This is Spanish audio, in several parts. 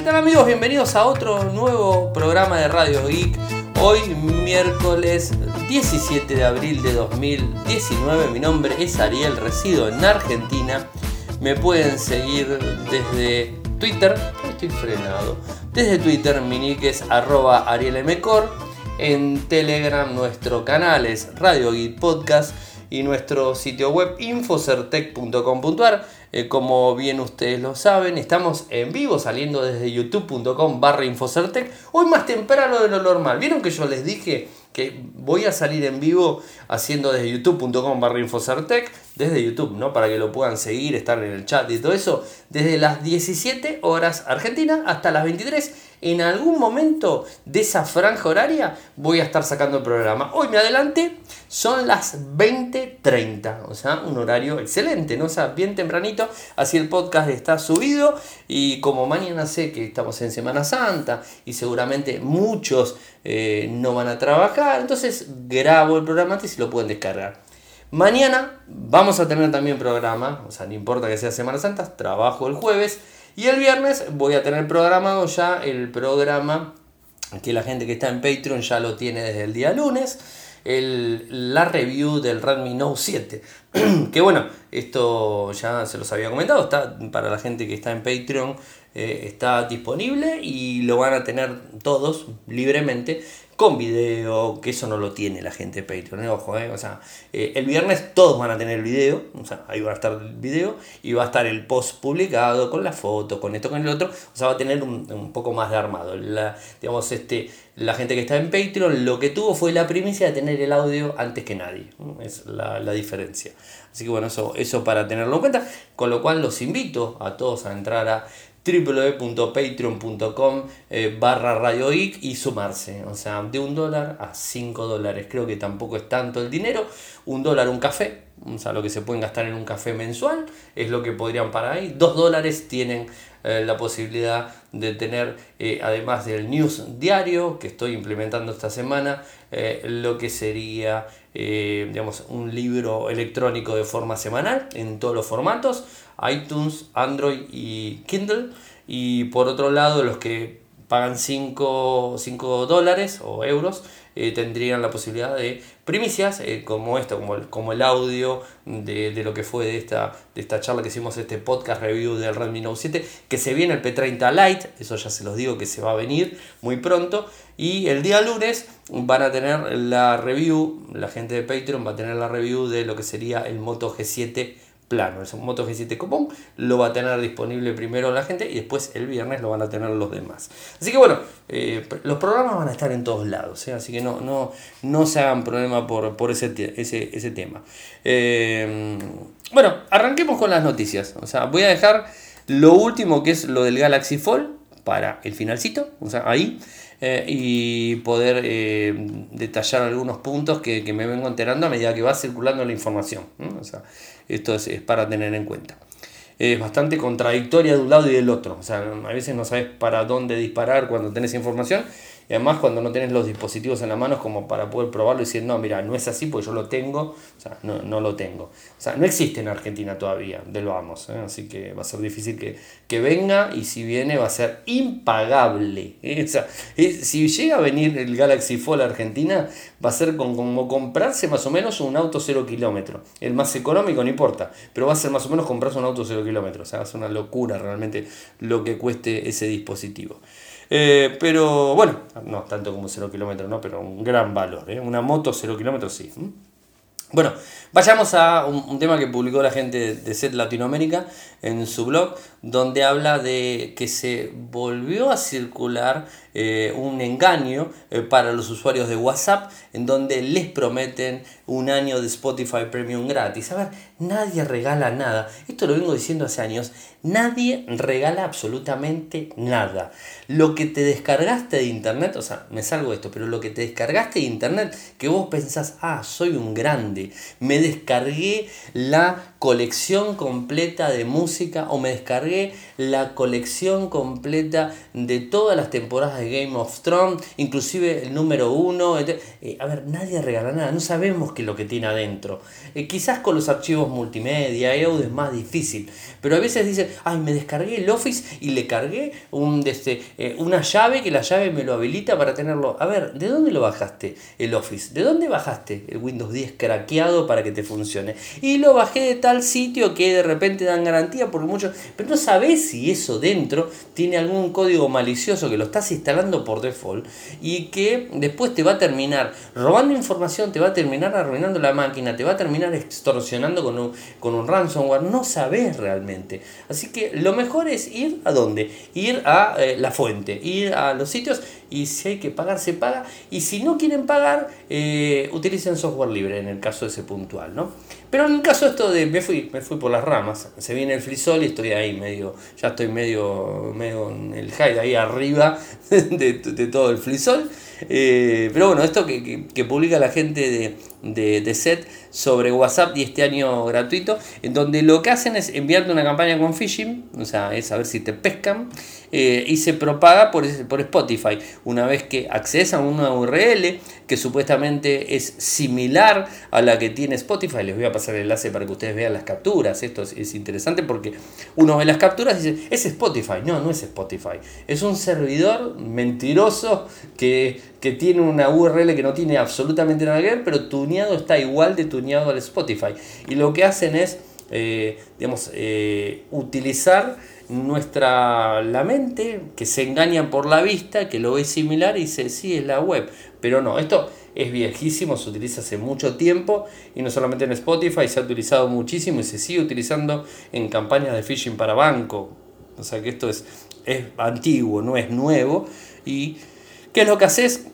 ¿Qué tal amigos? Bienvenidos a otro nuevo programa de Radio Geek. Hoy miércoles 17 de abril de 2019. Mi nombre es Ariel, resido en Argentina. Me pueden seguir desde Twitter. Estoy frenado. Desde Twitter mi nick es arroba. En Telegram nuestro canal es Radio Geek Podcast y nuestro sitio web infocertec.com.ar. Eh, como bien ustedes lo saben, estamos en vivo saliendo desde youtube.com barra infocertec. Hoy más temprano de lo normal. ¿Vieron que yo les dije que voy a salir en vivo haciendo desde youtube.com barra infocertec? Desde YouTube, ¿no? Para que lo puedan seguir, estar en el chat y todo eso. Desde las 17 horas Argentina hasta las 23 en algún momento de esa franja horaria voy a estar sacando el programa. Hoy me adelanté, son las 20.30, o sea, un horario excelente, ¿no? O sea, bien tempranito, así el podcast está subido y como mañana sé que estamos en Semana Santa y seguramente muchos eh, no van a trabajar, entonces grabo el programa y se lo pueden descargar. Mañana vamos a tener también programa, o sea, no importa que sea Semana Santa, trabajo el jueves. Y el viernes voy a tener programado ya el programa que la gente que está en Patreon ya lo tiene desde el día lunes. El, la review del Redmi Note 7. que bueno, esto ya se los había comentado, está para la gente que está en Patreon, eh, está disponible y lo van a tener todos libremente con video, que eso no lo tiene la gente de Patreon, ¿eh? ojo, ¿eh? o sea, el viernes todos van a tener el video, o sea, ahí va a estar el video y va a estar el post publicado con la foto, con esto, con el otro, o sea, va a tener un, poco más de armado. La, digamos, este, la gente que está en Patreon lo que tuvo fue la primicia de tener el audio antes que nadie, es la, la diferencia. Así que bueno, eso, eso para tenerlo en cuenta, con lo cual los invito a todos a entrar a www.patreon.com eh, barra Radio y sumarse. O sea, de un dólar a 5 dólares. Creo que tampoco es tanto el dinero. Un dólar un café. O sea, lo que se pueden gastar en un café mensual es lo que podrían para ahí. Dos dólares tienen eh, la posibilidad de tener, eh, además del news diario que estoy implementando esta semana, lo que sería digamos, un libro electrónico de forma semanal en todos los formatos iTunes, Android y Kindle. Y por otro lado, los que pagan 5, dólares o euros eh, tendrían la posibilidad de primicias eh, como esto, como el, como el audio de, lo que fue de esta, de esta charla que hicimos, este podcast review del Redmi Note 7, que se viene el P30 Lite, eso ya se los digo que se va a venir muy pronto. Y el día lunes van a tener la review, la gente de Patreon va a tener la review de lo que sería el Moto G7 plano. Es un Moto G7 común, lo va a tener disponible primero la gente y después el viernes lo van a tener los demás. Así que bueno, eh, los programas van a estar en todos lados, ¿eh? así que no, no, no se hagan problema por, por ese, ese, ese tema. Eh, bueno, arranquemos con las noticias. O sea, voy a dejar lo último que es lo del Galaxy Fold para el finalcito, o sea, ahí. y poder detallar algunos puntos que, que, me vengo enterando a medida que va circulando la información. Esto es, para tener en cuenta. Es bastante contradictoria de un lado y del otro. O sea, a veces no sabes para dónde disparar cuando tenés información y además cuando no tenés los dispositivos en la mano como para poder probarlo y decir, no, mira, no es así porque yo lo tengo, o sea, no, no lo tengo. O sea, no existe en Argentina todavía, de lo vamos, ¿eh? así que va a ser difícil que, que, venga y si viene va a ser impagable. ¿eh? O sea, si llega a venir el Galaxy Fold a Argentina, va a ser como comprarse más o menos un auto cero kilómetro. El más económico no importa, pero va a ser más o menos comprarse un auto cero kilómetros. O sea, es una locura realmente lo que cueste ese dispositivo. Eh, pero bueno, no tanto como 0 kilómetros, ¿no? Pero un gran valor. ¿eh? Una moto 0 kilómetros sí. Bueno, vayamos a un, tema que publicó la gente de Set Latinoamérica en su blog, donde habla de que se volvió a circular eh, un engaño para los usuarios de WhatsApp, en donde les prometen un año de Spotify Premium gratis. A ver, nadie regala nada. Esto lo vengo diciendo hace años. Nadie regala absolutamente nada. Lo que te descargaste de internet, o sea, me salgo de esto, pero lo que te descargaste de internet, que vos pensás, ah, soy un grande, me descargué la colección completa de música o me descargué la colección completa de todas las temporadas de Game of Thrones, inclusive el número uno. Eh, a ver, nadie regala nada, no sabemos qué es lo que tiene adentro. Eh, quizás con los archivos multimedia y es más difícil, pero a veces dicen, ay, me descargué el Office y le cargué un, este, una llave que la llave me lo habilita para tenerlo. A ver, ¿de dónde lo bajaste el Office? ¿De dónde bajaste el Windows 10 craqueado para que te funcione? Y lo bajé de tal sitio que de repente dan garantía por mucho, pero no sabes si eso dentro tiene algún código malicioso que lo estás instalando por default y que después te va a terminar robando información, te va a terminar arruinando la máquina, te va a terminar extorsionando con un, con un ransomware. No sabes realmente. Así que lo mejor es ir a dónde? Ir a eh, la fuente, ir a los sitios y si hay que pagar, se paga. Y si no quieren pagar, eh, utilicen software libre en el caso ese puntual, ¿no? Pero en el caso esto de me fui, me fui por las ramas, se viene el frisol y estoy ahí medio, ya estoy medio, medio en el high ahí arriba de, todo el frisol. Eh, pero bueno, esto que, que, publica la gente de, de, SET sobre WhatsApp y este año gratuito, en donde lo que hacen es enviarte una campaña con phishing, o sea, es a ver si te pescan, eh, y se propaga por, por Spotify. Una vez que accedes a una URL que supuestamente es similar a la que tiene Spotify, les voy a pasar el enlace para que ustedes vean las capturas. Esto es, es interesante porque uno ve las capturas y dice, es Spotify. No, no es Spotify. Es un servidor mentiroso que que tiene una URL que no tiene absolutamente nada que ver, pero tuneado está igual de tuneado al Spotify. Y lo que hacen es, eh, digamos, eh, utilizar nuestra la mente, que se engañan por la vista, que lo ve similar y dice, sí, es la web. Pero no, esto es viejísimo, se utiliza hace mucho tiempo y no solamente en Spotify, se ha utilizado muchísimo y se sigue utilizando en campañas de phishing para banco. O sea que esto es, es antiguo, no es nuevo. Y ¿Qué es lo que haces?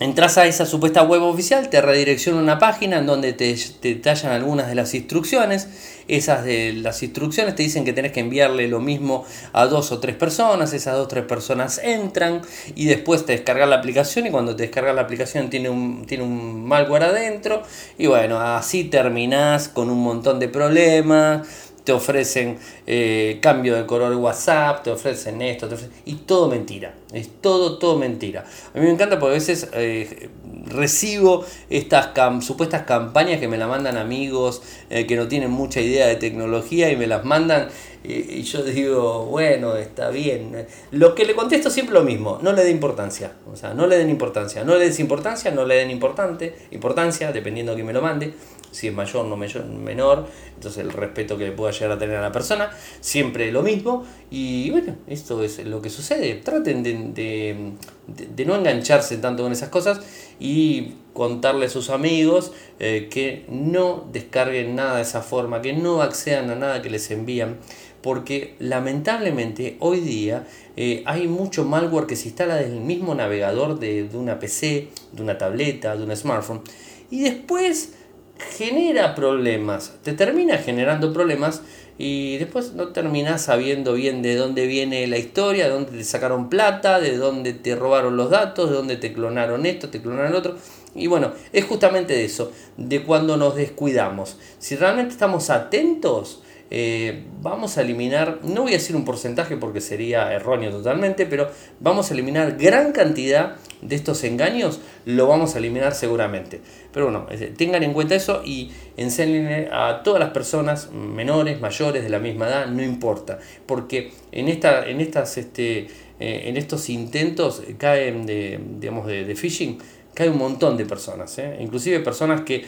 Entras a esa supuesta web oficial, te redirecciona una página en donde te, te detallan algunas de las instrucciones. Esas de las instrucciones te dicen que tenés que enviarle lo mismo a dos o tres personas. Esas dos o tres personas entran y después te descargas la aplicación. Y cuando te descargas la aplicación tiene un, tiene un malware adentro. Y bueno, así terminás con un montón de problemas te ofrecen eh, cambio de color WhatsApp, te ofrecen esto, y todo mentira, es todo, todo mentira. A mí me encanta porque a veces eh, recibo estas supuestas campañas que me la mandan amigos eh, que no tienen mucha idea de tecnología y me las mandan y, yo digo, bueno, está bien. Lo que le contesto siempre lo mismo, no le dé importancia. O sea, no le den importancia. No le des importancia, no le den importante, importancia, dependiendo de quién me lo mande. Si es mayor, no mayor, menor. Entonces el respeto que le pueda llegar a tener a la persona. Siempre lo mismo. Y bueno, esto es lo que sucede. Traten de, de, no engancharse tanto con esas cosas y contarle a sus amigos eh, que no descarguen nada de esa forma, que no accedan a nada que les envían porque lamentablemente hoy día eh, hay mucho malware que se instala desde el mismo navegador de, una PC, de una tableta, de un smartphone, y después genera problemas, te termina generando problemas y después no terminas sabiendo bien de dónde viene la historia, de dónde te sacaron plata, de dónde te robaron los datos, de dónde te clonaron esto, te clonaron otro. Y bueno, es justamente de eso, de cuando nos descuidamos. Si realmente estamos atentos, eh, vamos a eliminar, no voy a decir un porcentaje porque sería erróneo totalmente, pero vamos a eliminar gran cantidad de estos engaños, lo vamos a eliminar seguramente. Pero bueno, tengan en cuenta eso y enseñen a todas las personas, menores, mayores, de la misma edad, no importa, porque en, esta, en, estas, este, eh, en estos intentos caen de, digamos, de, phishing, cae un montón de personas, ¿eh? inclusive personas que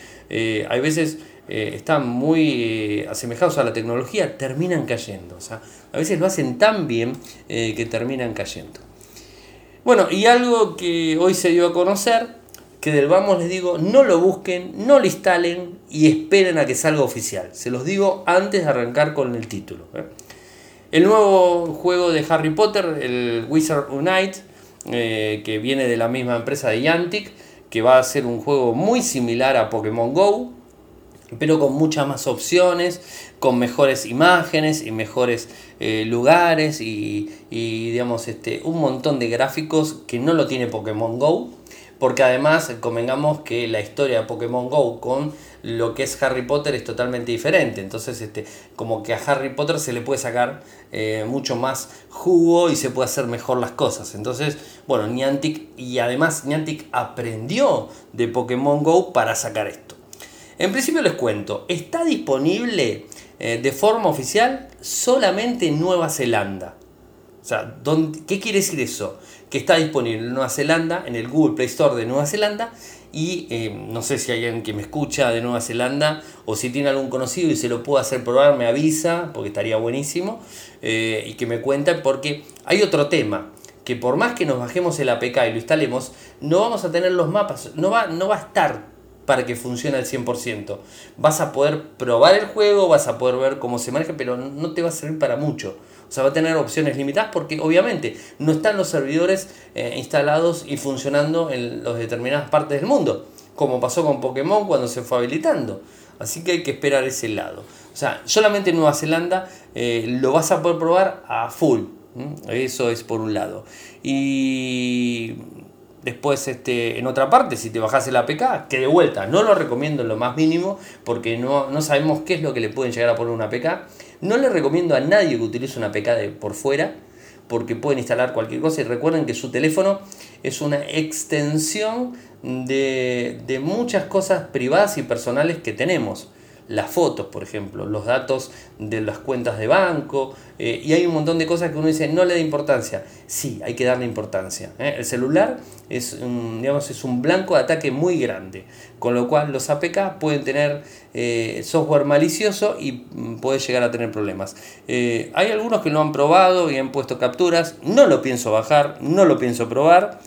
hay veces eh, están muy eh, asemejados a la tecnología, terminan cayendo. O sea, a veces lo hacen tan bien eh, que terminan cayendo. Bueno, y algo que hoy se dio a conocer, que del vamos les digo, no lo busquen, no lo instalen y esperen a que salga oficial. Se los digo antes de arrancar con el título. El nuevo juego de Harry Potter, el Wizard Unite, que viene de la misma empresa de Niantic, que va a ser un juego muy similar a Pokémon Go, pero con muchas más opciones, con mejores imágenes y mejores eh, lugares y, digamos este, un montón de gráficos que no lo tiene Pokémon Go, porque además convengamos que la historia de Pokémon Go con lo que es Harry Potter es totalmente diferente. Entonces, este, como que a Harry Potter se le puede sacar eh, mucho más jugo y se puede hacer mejor las cosas. Entonces, bueno, Niantic y además Niantic aprendió de Pokémon Go para sacar esto. En principio les cuento, está disponible eh, de forma oficial solamente en Nueva Zelanda. O sea, ¿qué quiere decir eso? Que está disponible en Nueva Zelanda, en el Google Play Store de Nueva Zelanda, y eh, no sé si hay alguien que me escucha de Nueva Zelanda o si tiene algún conocido y se lo puedo hacer probar, me avisa, porque estaría buenísimo, eh, y que me cuenten, porque hay otro tema, que por más que nos bajemos el APK y lo instalemos, no vamos a tener los mapas, no va, no va a estar para que funcione al 100%. Vas a poder probar el juego, vas a poder ver cómo se maneja, pero no te va a servir para mucho. O sea, va a tener opciones limitadas porque obviamente no están los servidores eh, instalados y funcionando en las determinadas partes del mundo, como pasó con Pokémon cuando se fue habilitando. Así que hay que esperar ese lado. O sea, solamente en Nueva Zelanda eh, lo vas a poder probar a full. Eso es por un lado. Y después este, en otra parte, si te bajas el APK, que de vuelta no lo recomiendo en lo más mínimo porque no, no sabemos qué es lo que le pueden llegar a poner un APK no le recomiendo a nadie que utilice una APK de por fuera porque pueden instalar cualquier cosa. Y recuerden que su teléfono es una extensión de, de muchas cosas privadas y personales que tenemos las fotos, por ejemplo, los datos de las cuentas de banco, eh, y hay un montón de cosas que uno dice no le da importancia. Sí, hay que darle importancia. ¿eh? El celular es un, digamos, es un blanco de ataque muy grande, con lo cual los APK pueden tener eh, software malicioso y mm, puede llegar a tener problemas. hay algunos que lo han probado y han puesto capturas, no lo pienso bajar, no lo pienso probar.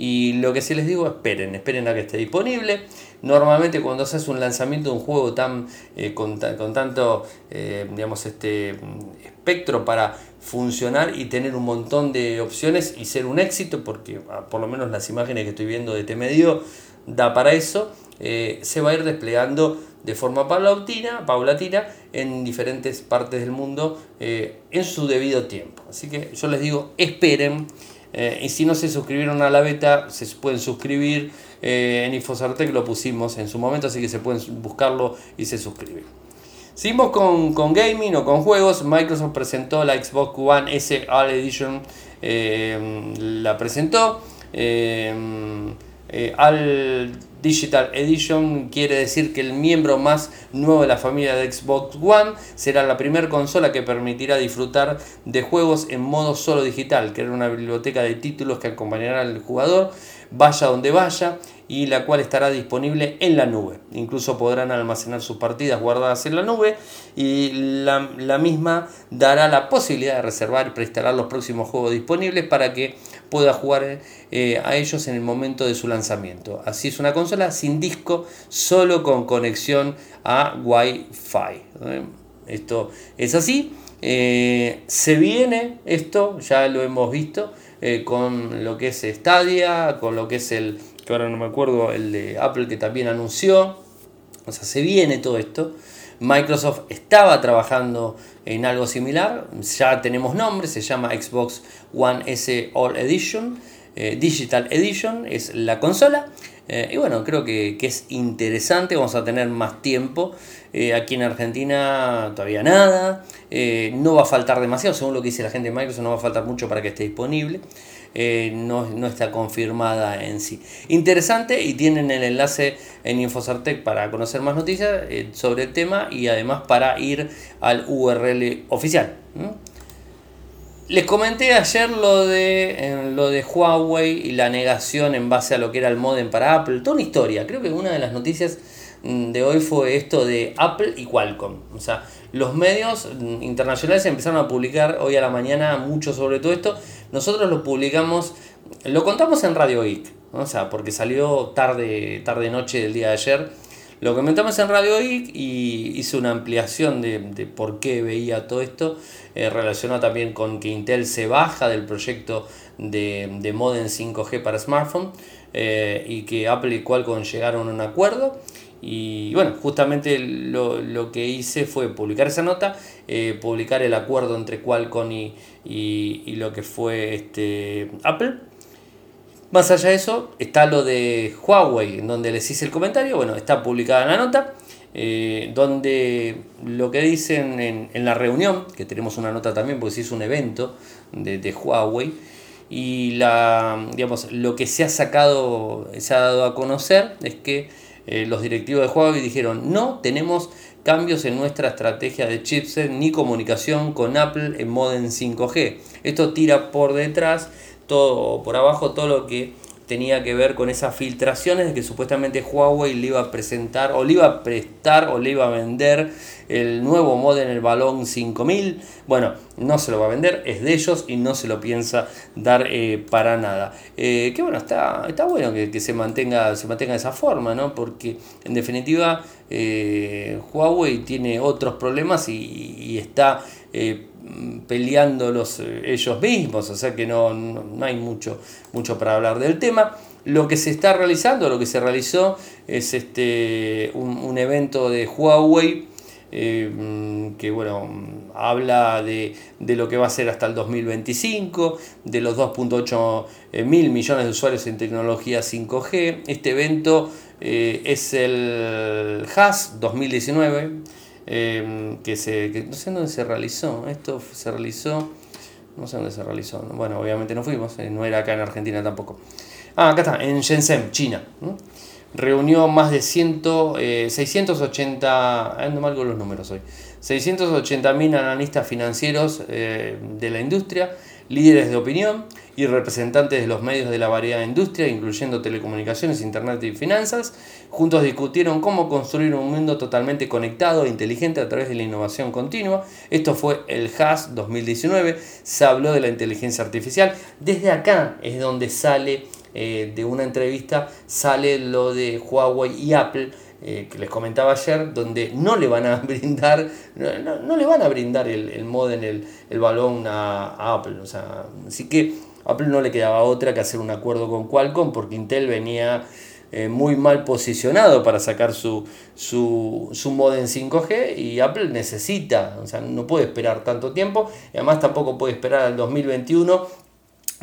Y lo que sí les digo, esperen, esperen a que esté disponible. Normalmente cuando haces un lanzamiento de un juego tan eh, con, tanto eh, digamos, este, espectro para funcionar y tener un montón de opciones y ser un éxito, porque ah, por lo menos las imágenes que estoy viendo de este medio da para eso, eh, se va a ir desplegando de forma paulatina, paulatina en diferentes partes del mundo en su debido tiempo. Así que yo les digo, esperen. Y si no se suscribieron a la beta, se pueden suscribir. Eh, en Infosartec lo pusimos en su momento, así que se pueden buscarlo y se suscriben. Seguimos con, gaming o con juegos. Microsoft presentó la Xbox One S All Edition. Eh, la presentó. Eh, All Digital Edition quiere decir que el miembro más nuevo de la familia de Xbox One será la primera consola que permitirá disfrutar de juegos en modo solo digital, crear una biblioteca de títulos que acompañará al jugador vaya donde vaya y la cual estará disponible en la nube. Incluso podrán almacenar sus partidas guardadas en la nube y la, misma dará la posibilidad de reservar y preinstalar los próximos juegos disponibles para que pueda jugar eh, a ellos en el momento de su lanzamiento. Así es una consola sin disco, solo con conexión a Wi-Fi. ¿eh? Esto es así. Eh, se viene esto, ya lo hemos visto. Eh, con lo que es Stadia, con lo que es el, que ahora no me acuerdo, el de Apple que también anunció. O sea, se viene todo esto. Microsoft estaba trabajando en algo similar, ya tenemos nombre, se llama Xbox One S All Edition, eh, Digital Edition es la consola. Eh, y bueno, creo que, que, es interesante, vamos a tener más tiempo. Aquí en Argentina todavía nada. Eh, no va a faltar demasiado, según lo que dice la gente de Microsoft, no va a faltar mucho para que esté disponible. Eh, no, está confirmada en sí. Interesante y tienen el enlace en Infosartec para conocer más noticias eh, sobre el tema y además para ir al URL oficial. Les comenté ayer lo de, lo de Huawei y la negación en base a lo que era el modem para Apple. Toda una historia. Creo que una de las noticias de hoy fue esto de Apple y Qualcomm. O sea, los medios internacionales empezaron a publicar hoy a la mañana mucho sobre todo esto. Nosotros lo publicamos, lo contamos en Radio Geek, o sea, porque salió tarde, tarde noche del día de ayer. Lo comentamos en Radio Geek y hice una ampliación de, por qué veía todo esto, eh, relacionado también con que Intel se baja del proyecto de, de modem 5G para smartphone eh, y que Apple y Qualcomm llegaron a un acuerdo y bueno, justamente lo, que hice fue publicar esa nota, eh, publicar el acuerdo entre Qualcomm y, y, lo que fue este Apple. Más allá de eso, está lo de Huawei, en donde les hice el comentario, bueno, está publicada en la nota, eh, donde lo que dicen en, la reunión, que tenemos una nota también porque se hizo un evento de, Huawei, y la, digamos, lo que se ha sacado, se ha dado a conocer es que eh, los directivos de Huawei dijeron, no tenemos cambios en nuestra estrategia de chipset ni comunicación con Apple en modem 5G. Esto tira por detrás todo por abajo todo lo que tenía que ver con esas filtraciones de que supuestamente Huawei le iba a presentar o le iba a prestar o le iba a vender el nuevo modem el balón 5000. Bueno, no se lo va a vender, es de ellos y no se lo piensa dar eh, para nada. Eh, que bueno, está, está bueno que, se, mantenga, se mantenga de esa forma, ¿no? Porque en definitiva eh, Huawei tiene otros problemas y, está peleándolos ellos mismos, o sea que no, no, hay mucho, mucho para hablar del tema. Lo que se está realizando, lo que se realizó es este, un, un evento de Huawei eh, que bueno, habla de, lo que va a ser hasta el 2025, de los 2.8 eh, mil millones de usuarios en tecnología 5G. Este evento eh, es el HAS 2019, que, se, no sé dónde se realizó, esto se realizó, no sé dónde se realizó, bueno, obviamente no fuimos, no era acá en Argentina tampoco. Ah, acá está, en Shenzhen, China reunió más de 100, 680, ando mal con los números hoy, 680 mil analistas financieros eh, de la industria, líderes de opinión y representantes de los medios de la variada industria, incluyendo telecomunicaciones, internet y finanzas, juntos discutieron cómo construir un mundo totalmente conectado e inteligente a través de la innovación continua. Esto fue el HAS 2019, se habló de la inteligencia artificial. Desde acá es donde sale eh, de una entrevista sale lo de Huawei y Apple, eh, que les comentaba ayer, donde no le van a brindar, no, le van a brindar el, el modem, el, el balón a, Apple. O sea, así que Apple no le quedaba otra que hacer un acuerdo con Qualcomm, porque Intel venía eh, muy mal posicionado para sacar su, su, su modem 5G y Apple necesita, o sea, no puede esperar tanto tiempo, y además tampoco puede esperar al 2021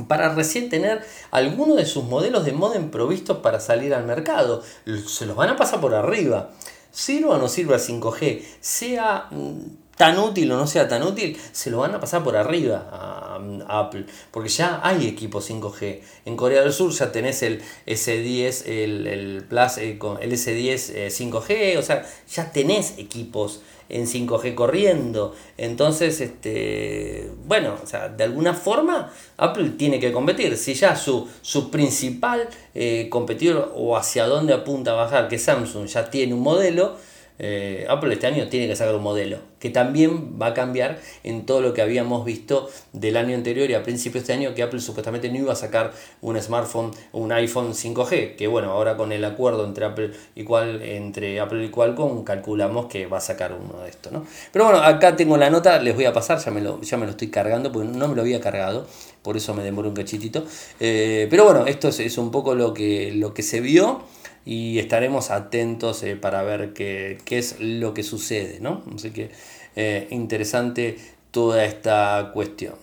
para recién tener alguno de sus modelos de modem provistos para salir al mercado. Se los van a pasar por arriba. Sirva o no sirva 5G, sea mm, tan útil o no sea tan útil, se lo van a pasar por arriba a, Apple, porque ya hay equipos 5G. En Corea del Sur ya tenés el S10, el, el Plus, eh, el S10 5G, eh, o sea, ya tenés equipos en 5G corriendo. Entonces, este, bueno, o sea, de alguna forma Apple tiene que competir. Si ya su, su principal eh, competidor o hacia dónde apunta a bajar, que Samsung ya tiene un modelo, eh, Apple este año tiene que sacar un modelo que también va a cambiar en todo lo que habíamos visto del año anterior y a principios de este año que Apple supuestamente no iba a sacar un smartphone un iPhone 5G que bueno ahora con el acuerdo entre Apple y cual entre Apple y Qualcomm calculamos que va a sacar uno de estos ¿no? pero bueno acá tengo la nota les voy a pasar ya me lo, ya me lo estoy cargando porque no me lo había cargado por eso me demoró un cachitito eh, pero bueno esto es, es un poco lo que, lo que se vio y estaremos atentos eh, para ver qué, es lo que sucede, ¿no? Así que eh, interesante toda esta cuestión.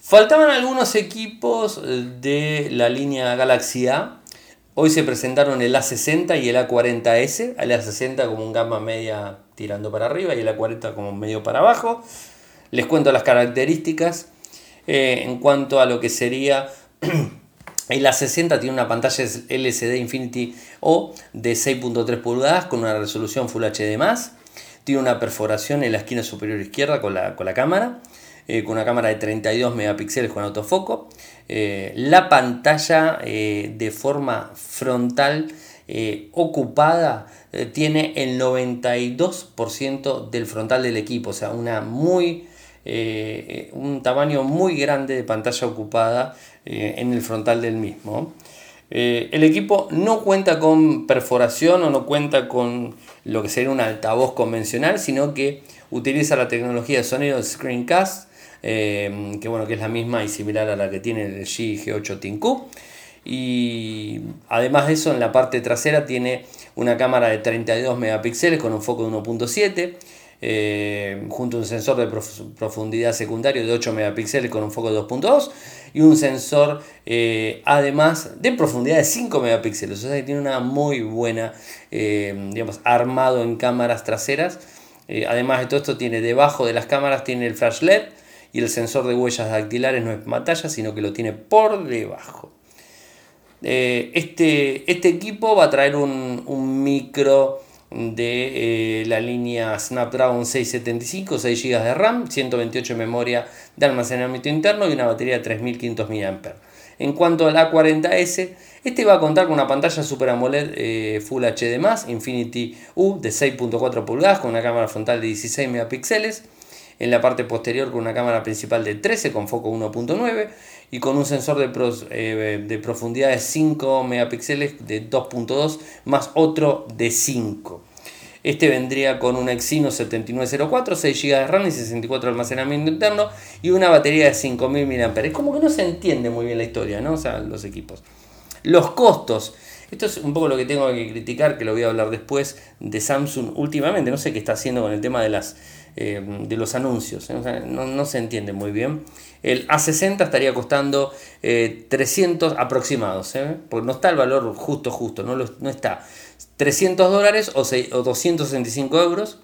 Faltaban algunos equipos eh, de la línea Galaxy A. Hoy se presentaron el A60 y el A40S. El A60 como un gama media tirando para arriba y el A40 como medio para abajo. Les cuento las características. en cuanto a lo que sería El A60 tiene una pantalla LCD Infinity O de 6.3 pulgadas con una resolución Full HD+. Tiene una perforación en la esquina superior izquierda con la, cámara. Eh, con una cámara de 32 megapíxeles con autofoco. Eh, la pantalla eh, de forma frontal ocupada tiene el 92% del frontal del equipo. O sea, una muy un tamaño muy grande de pantalla ocupada eh, en el frontal del mismo. Eh, el equipo no cuenta con perforación o no cuenta con lo que sería un altavoz convencional, sino que utiliza la tecnología de sonido Screencast, que, bueno, que es la misma y similar a la que tiene el LG G8 Tinku. Y además de eso, en la parte trasera tiene una cámara de 32 megapíxeles con un foco de 1.7 eh, junto a un sensor de profundidad secundario de 8 megapíxeles con un foco de 2.2 y un sensor eh, además de profundidad de 5 megapíxeles, o sea que tiene una muy buena, eh, digamos, armado en cámaras traseras. Eh, además de todo esto tiene debajo de las cámaras tiene el flash LED y el sensor de huellas dactilares no es pantalla, sino que lo tiene por debajo. este, este equipo va a traer un, un micro de eh, la línea Snapdragon 675, 6 GB de RAM, 128 de memoria de almacenamiento interno y una batería de 3500 mAh. En cuanto al A40S, este va a contar con una pantalla Super AMOLED eh, Full HD+, Infinity U de 6.4 pulgadas con una cámara frontal de 16 megapíxeles, en la parte posterior con una cámara principal de 13 con foco 1.9 y con un sensor de, eh, de profundidad de 5 megapíxeles de 2.2 más otro de 5. Este vendría con un Exynos 7904, 6 GB de RAM y 64 de almacenamiento interno y una batería de 5000 mAh. Es como que no se entiende muy bien la historia, ¿no? O sea, los equipos. Los costos. Esto es un poco lo que tengo que criticar, que lo voy a hablar después de Samsung últimamente. No sé qué está haciendo con el tema de, las, eh, de los anuncios. ¿eh? no, se entiende muy bien. El A60 estaría costando 300 eh, aproximados, porque no está el valor justo, justo, no, está. 300 dólares o, 265 euros.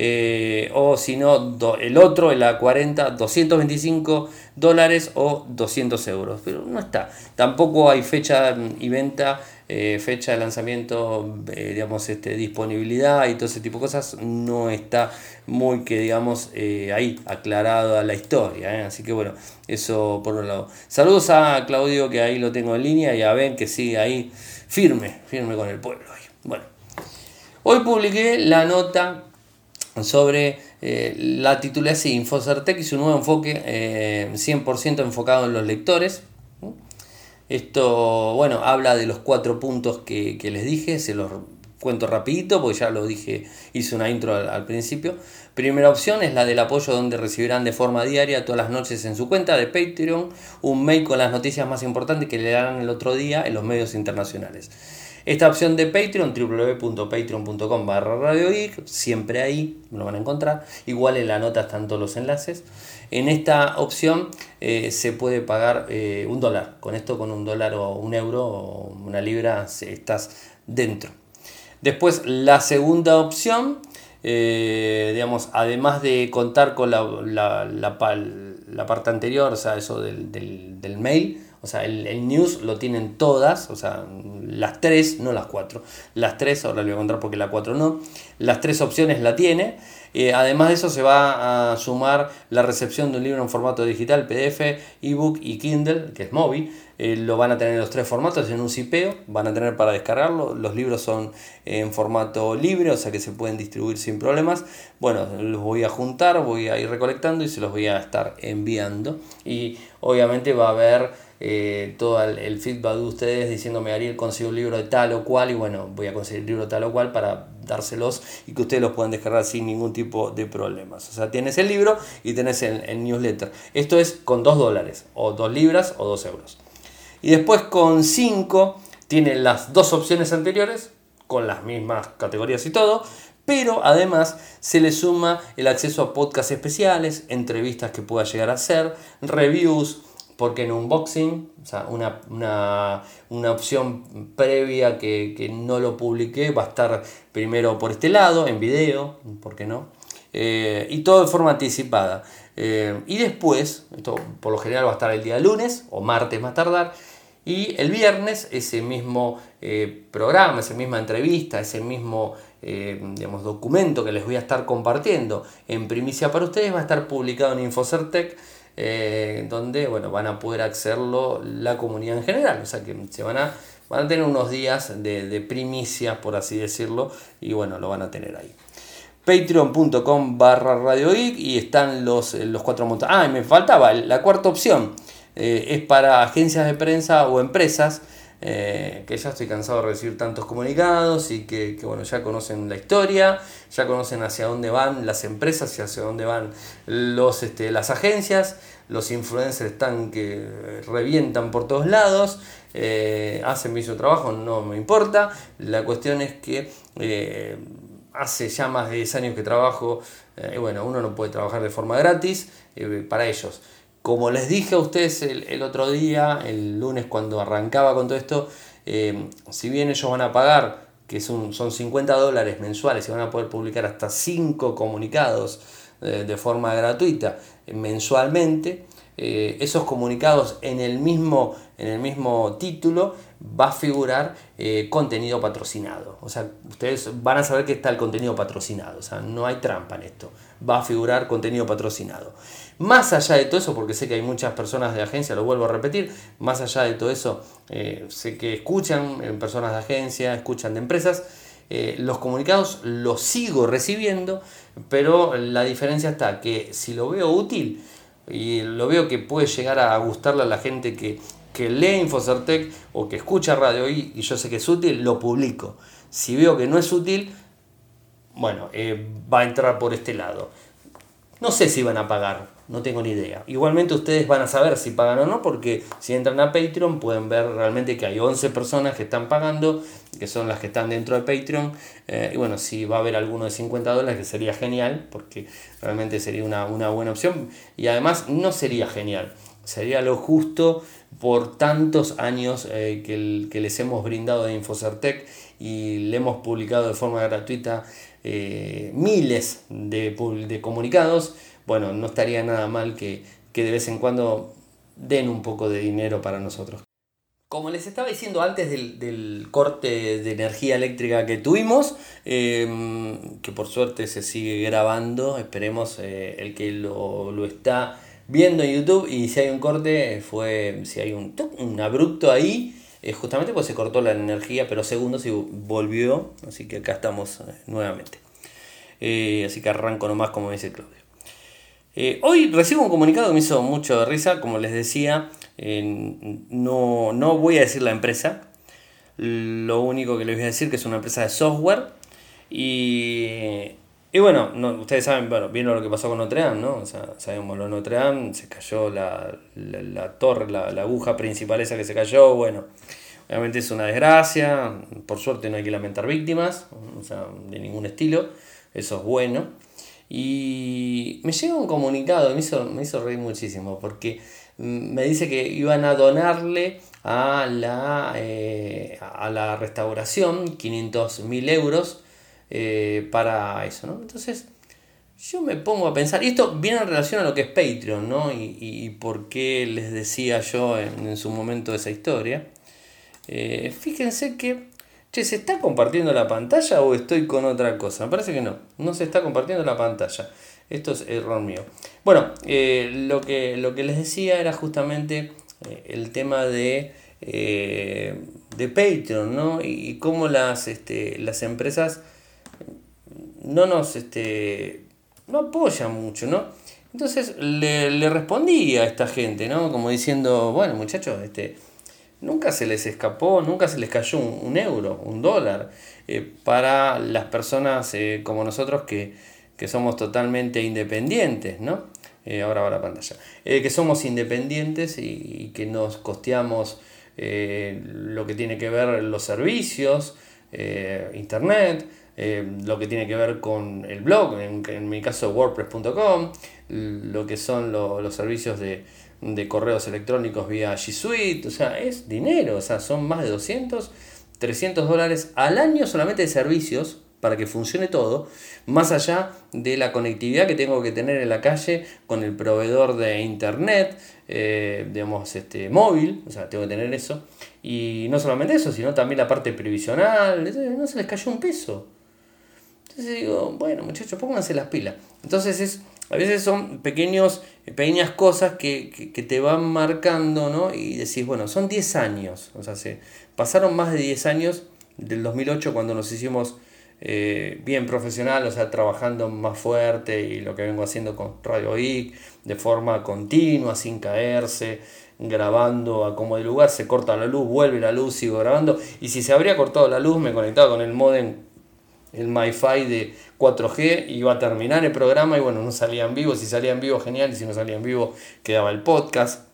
Eh, o si no, el otro, el A40, 225 dólares o 200 euros. Pero no está. Tampoco hay fecha y venta, eh, fecha de lanzamiento, eh, digamos, este, disponibilidad y todo ese tipo de cosas. No está muy que, digamos, ahí aclarada la historia. Así que bueno, eso por un lado. Saludos a Claudio, que ahí lo tengo en línea, y a Ben, que sigue ahí firme, firme con el pueblo. Bueno, hoy publiqué la nota sobre eh, la titularidad de Infocertec y su nuevo enfoque 100% eh, enfocado en los lectores. Esto, bueno, habla de los cuatro puntos que, les dije, se los cuento rapidito porque ya lo dije, hice una intro al, principio. Primera opción es la del apoyo donde recibirán de forma diaria todas las noches en su cuenta de Patreon un mail con las noticias más importantes que le darán el otro día en los medios internacionales. Esta opción de Patreon, www.patreon.com barra Radio siempre ahí lo van a encontrar. Igual en la nota están todos los enlaces. En esta opción eh, se puede pagar eh, un dólar. Con esto, con un dólar o un euro o una libra, estás dentro. Después, la segunda opción, eh, digamos, además de contar con la, la, parte anterior, o sea, eso del, del mail, o sea, el, news lo tienen todas, o sea, las tres, no las cuatro. Las tres, ahora le voy a contar porque la cuatro no. Las tres opciones la tiene. Eh, además de eso se va a sumar la recepción de un libro en formato digital, PDF, ebook y Kindle, que es móvil. Eh, lo van a tener en los tres formatos en un cipeo, van a tener para descargarlo. Los libros son en formato libre, o sea que se pueden distribuir sin problemas. Bueno, los voy a juntar, voy a ir recolectando y se los voy a estar enviando. Y obviamente va a haber eh, todo el, feedback de ustedes diciéndome Ariel consigo un libro de tal o cual y bueno voy a conseguir el libro de tal o cual para dárselos y que ustedes los puedan descargar sin ningún tipo de problemas. O sea tienes el libro y tenés el, newsletter. Esto es con 2 dólares o 2 libras o 2 euros. Y después con 5 tienen las dos opciones anteriores con las mismas categorías y todo pero además se le suma el acceso a podcasts especiales, entrevistas que pueda llegar a hacer, reviews, porque en unboxing, o sea, una, opción previa que, no lo publiqué va a estar primero por este lado, en video, ¿por qué no? Eh, y todo de forma anticipada. Eh, y después, esto por lo general va a estar el día lunes o martes más tardar, y el viernes ese mismo eh, programa, esa misma entrevista, ese mismo digamos, documento que les voy a estar compartiendo en primicia para ustedes va a estar publicado en Infocertec eh, donde bueno, van a poder accederlo la comunidad en general. O sea que se van a, van a tener unos días de, de primicia, por así decirlo, y bueno, lo van a tener ahí patreon.com barra radio y están los, los cuatro montos. Ah, me faltaba, la cuarta opción eh, es para agencias de prensa o empresas eh, que ya estoy cansado de recibir tantos comunicados y que, bueno, ya conocen la historia, ya conocen hacia dónde van las empresas y hacia dónde van los, este, las agencias, los influencers están que revientan por todos lados, eh, hacen bien su trabajo, no me importa, la cuestión es que eh, hace ya más de 10 años que trabajo, y bueno, uno no puede trabajar de forma gratis para ellos Como les dije a ustedes el, otro día, el lunes cuando arrancaba con todo esto, eh, si bien ellos van a pagar, que son, son 50 dólares mensuales y van a poder publicar hasta 5 comunicados eh, de forma gratuita mensualmente, esos comunicados en el mismo, en el mismo título va a figurar eh, contenido patrocinado. O sea, ustedes van a saber que está el contenido patrocinado. O sea, no hay trampa en esto. Va a figurar contenido patrocinado. Más allá de todo eso, porque sé que hay muchas personas de agencia, lo vuelvo a repetir, más allá de todo eso, eh, sé que escuchan eh, personas de agencia, escuchan de empresas. los comunicados los sigo recibiendo, pero la diferencia está que si lo veo útil y lo veo que puede llegar a gustarle a la gente que que lee Infocertec o que escucha radio y, yo sé que es útil, lo publico. Si veo que no es útil, bueno, eh, va a entrar por este lado. No sé si van a pagar, no tengo ni idea. Igualmente ustedes van a saber si pagan o no, porque si entran a Patreon pueden ver realmente que hay 11 personas que están pagando, que son las que están dentro de Patreon. Eh, y bueno, si va a haber alguno de 50 dólares, que sería genial, porque realmente sería una, una buena opción. Y además no sería genial, sería lo justo por tantos años eh, que, les hemos brindado de Infocertec y le hemos publicado de forma gratuita eh, miles de, de, comunicados, bueno, no estaría nada mal que, de vez en cuando den un poco de dinero para nosotros. Como les estaba diciendo antes del, corte de energía eléctrica que tuvimos, em, que por suerte se sigue grabando, esperemos eh, el que lo, lo está viendo en YouTube y si hay un corte, fue, si hay un, un abrupto ahí, es justamente pues se cortó la energía, pero segundos y volvió, así que acá estamos eh, nuevamente. Eh, así que arranco nomás como dice Claudio. Eh, hoy recibo un comunicado que me hizo mucho de risa, como les decía, no, no voy a decir la empresa, lo único que les voy a decir que es una empresa de software y y bueno, no, ustedes saben, bueno, vieron lo que pasó con Notre Dame, ¿no? O sea, sabemos lo de Notre Dame, se cayó la, torre, la, aguja principal esa que se cayó, bueno, obviamente es una desgracia, por suerte no hay que lamentar víctimas, o sea, de ningún estilo, eso es bueno. Y me llega un comunicado, me hizo, me hizo reír muchísimo, porque mm, me dice que iban a donarle a la, eh, a la restauración 500 mil euros eh, para eso, ¿no? Entonces, yo me pongo a pensar, y esto viene en relación a lo que es Patreon, ¿no? Y, y, por qué les decía yo en, su momento esa historia. Eh, fíjense que, ¿se está compartiendo la pantalla o estoy con otra cosa? Me parece que no, no se está compartiendo la pantalla. Esto es error mío. Bueno, eh, lo, que, lo que les decía era justamente el tema de, de Patreon, ¿no? Y, cómo las, este, las empresas no nos este, no apoya mucho, ¿no? Entonces le, le, respondí a esta gente, ¿no? Como diciendo, bueno muchachos, este, nunca se les escapó, nunca se les cayó un, euro, un dólar, eh, para las personas eh, como nosotros que, somos totalmente independientes, ¿no? Eh, ahora va la pantalla. que somos independientes y, que nos costeamos lo que tiene que ver los servicios, internet, lo que tiene que ver con el blog, en, mi caso wordpress.com, lo que son los servicios de, correos electrónicos vía G Suite, o sea, es dinero, o sea, son más de 200, 300 dólares al año solamente de servicios para que funcione todo, más allá de la conectividad que tengo que tener en la calle con el proveedor de internet, eh, digamos, este, móvil, o sea, tengo que tener eso, y no solamente eso, sino también la parte previsional, no se les cayó un peso. Entonces digo, bueno muchachos, pónganse las pilas. Entonces es, a veces son pequeños, pequeñas cosas que, te van marcando, ¿no? Y decís, bueno, son 10 años. O sea, se pasaron más de 10 años del 2008 cuando nos hicimos eh, bien profesional, o sea, trabajando más fuerte y lo que vengo haciendo con Radio IC de forma continua, sin caerse, grabando a como de lugar, se corta la luz, vuelve la luz, sigo grabando. Y si se habría cortado la luz, me conectaba con el modem el MiFi de 4G iba a terminar el programa y bueno, no salía en vivo, si salía en vivo genial y si no salía en vivo quedaba el podcast.